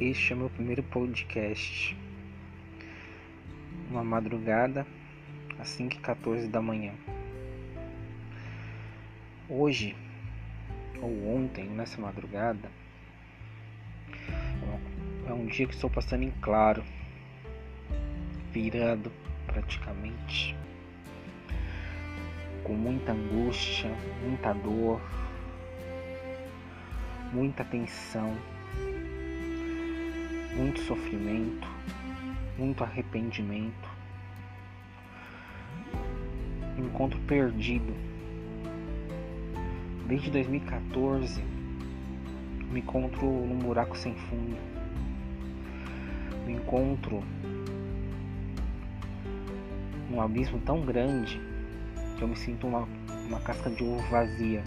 Este é meu primeiro podcast. Uma madrugada, às 5 e 14 da manhã. Hoje, ou ontem, nessa madrugada, é um dia que estou passando em claro, virado praticamente, com muita angústia, muita dor, muita tensão muito sofrimento, muito arrependimento. Me encontro perdido. Desde 2014 me encontro num buraco sem fundo. Me encontro num abismo tão grande que eu me sinto uma, uma casca de ovo vazia.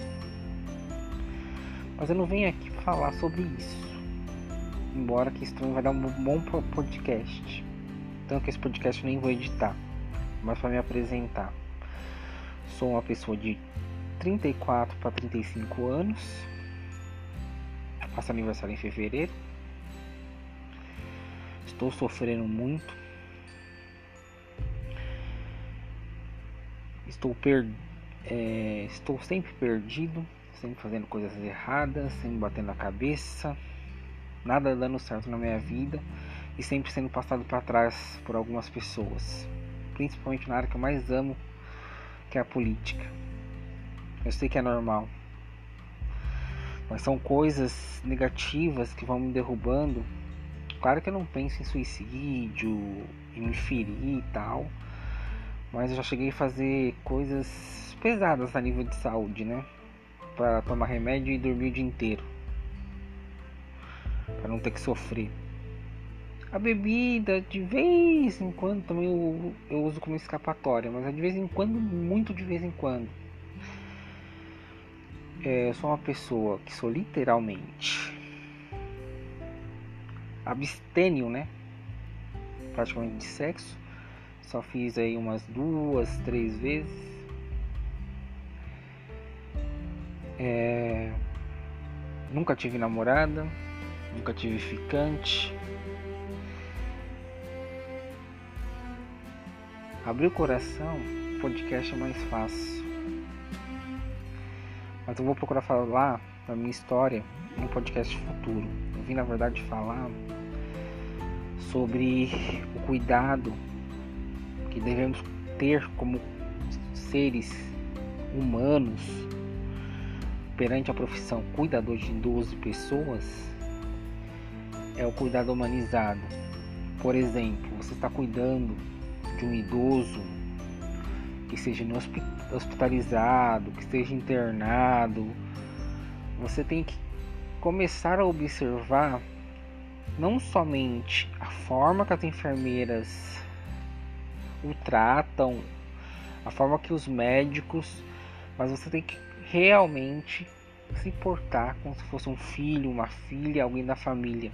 Mas eu não venho aqui falar sobre isso embora que isso também vai dar um bom podcast. Tanto que esse podcast eu nem vou editar, mas para me apresentar. Sou uma pessoa de 34 para 35 anos. Faço aniversário em fevereiro. Estou sofrendo muito. Estou per... É... estou sempre perdido, sempre fazendo coisas erradas, sempre batendo a cabeça nada dando certo na minha vida e sempre sendo passado para trás por algumas pessoas, principalmente na área que eu mais amo, que é a política. Eu sei que é normal, mas são coisas negativas que vão me derrubando. Claro que eu não penso em suicídio, em me ferir e tal, mas eu já cheguei a fazer coisas pesadas a nível de saúde, né? Para tomar remédio e dormir o dia inteiro para não ter que sofrer. A bebida, de vez em quando, também eu, eu uso como escapatória, mas é de vez em quando, muito de vez em quando. É, eu sou uma pessoa que sou literalmente abstênio, né? Praticamente de sexo. Só fiz aí umas duas, três vezes. É... Nunca tive namorada nunca tive ficante. Abrir o coração, podcast é mais fácil. Mas eu vou procurar falar da minha história no podcast futuro. Eu vim na verdade falar sobre o cuidado que devemos ter como seres humanos perante a profissão cuidador de 12 pessoas é o cuidado humanizado. Por exemplo, você está cuidando de um idoso que seja hospitalizado, que esteja internado. Você tem que começar a observar não somente a forma que as enfermeiras o tratam, a forma que os médicos, mas você tem que realmente se importar como se fosse um filho, uma filha, alguém da família.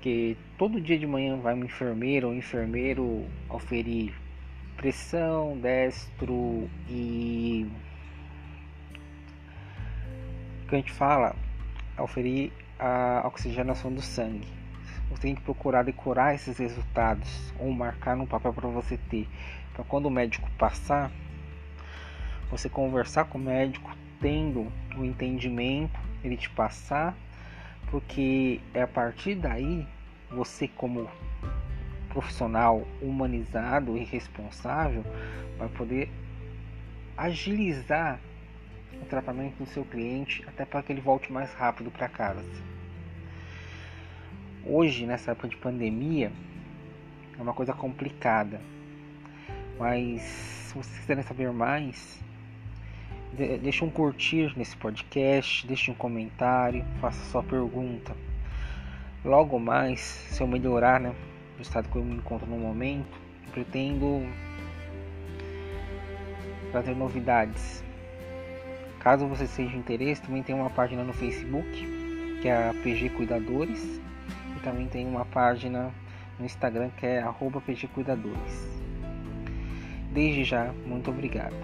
Que todo dia de manhã vai um enfermeiro ou enfermeiro oferir pressão, destro e que a gente fala, oferir a oxigenação do sangue. Você tem que procurar decorar esses resultados ou marcar no papel para você ter. Para quando o médico passar, você conversar com o médico, tendo o entendimento, ele te passar, porque é a partir daí você como profissional humanizado e responsável vai poder agilizar o tratamento do seu cliente até para que ele volte mais rápido para casa. Hoje, nessa época de pandemia, é uma coisa complicada, mas se vocês quiserem saber mais, Deixe um curtir nesse podcast, deixe um comentário, faça sua pergunta. Logo mais, se eu melhorar, né, do estado que eu me encontro no momento, pretendo trazer novidades. Caso você seja interesse, também tem uma página no Facebook, que é a PG Cuidadores, e também tem uma página no Instagram que é @pgcuidadores. Desde já, muito obrigado.